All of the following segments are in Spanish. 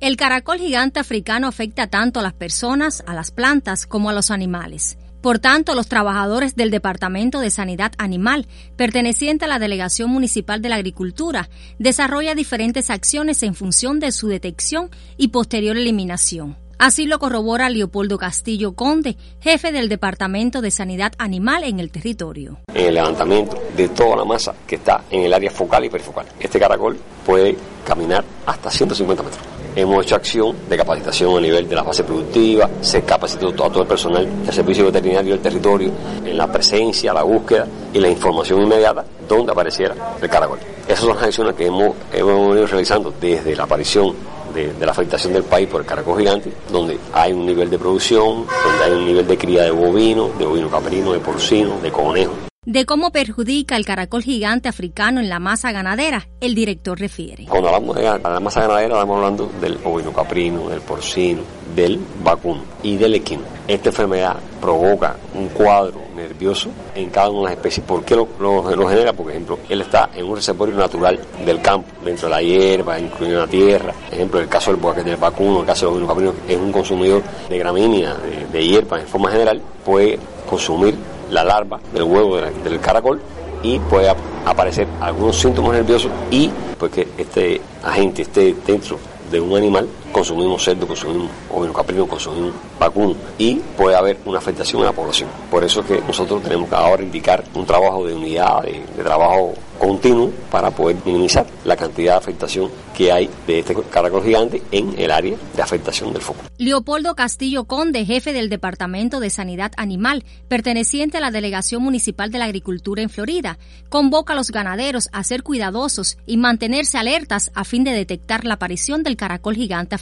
El caracol gigante africano afecta tanto a las personas, a las plantas, como a los animales. Por tanto, los trabajadores del Departamento de Sanidad Animal, perteneciente a la Delegación Municipal de la Agricultura, desarrolla diferentes acciones en función de su detección y posterior eliminación. Así lo corrobora Leopoldo Castillo Conde, jefe del Departamento de Sanidad Animal en el territorio. En el levantamiento de toda la masa que está en el área focal y perifocal. Este caracol puede caminar hasta 150 metros. Hemos hecho acción de capacitación a nivel de la base productiva, se capacitó a todo el personal del servicio veterinario del territorio en la presencia, la búsqueda y la información inmediata donde apareciera el caracol. Esas son las acciones que hemos, hemos venido realizando desde la aparición de, la afectación del país por el caracol gigante, donde hay un nivel de producción, donde hay un nivel de cría de bovino, de bovino caprino, de porcino, de conejo. De cómo perjudica el caracol gigante africano en la masa ganadera, el director refiere. Cuando hablamos de la masa ganadera, estamos hablando del ovino caprino, del porcino, del vacuno y del equino. Esta enfermedad provoca un cuadro nervioso en cada una de las especies. ¿Por qué lo, lo, lo, genera? Por ejemplo, él está en un reservorio natural del campo, dentro de la hierba, incluyendo la tierra. Por ejemplo, el caso del, del vacuno, el caso del ovino caprino, es un consumidor de gramínea, de, de hierba en forma general, puede consumir la larva del huevo del, caracol y puede aparecer algunos síntomas nerviosos y pues que este agente esté dentro de un animal, consumimos cerdo, consumimos ovino caprino, consumimos vacuno y puede haber una afectación en la población. Por eso es que nosotros tenemos que ahora indicar un trabajo de unidad, de, trabajo continuo para poder minimizar la cantidad de afectación que hay de este caracol gigante en el área de afectación del foco. Leopoldo Castillo Conde, jefe del Departamento de Sanidad Animal, perteneciente a la Delegación Municipal de la Agricultura en Florida, convoca a los ganaderos a ser cuidadosos y mantenerse alertas a fin de detectar la aparición del caracol gigante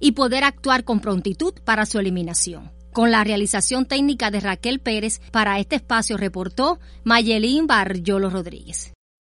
y poder actuar con prontitud para su eliminación. Con la realización técnica de Raquel Pérez, para este espacio reportó Mayelín Barriolo Rodríguez.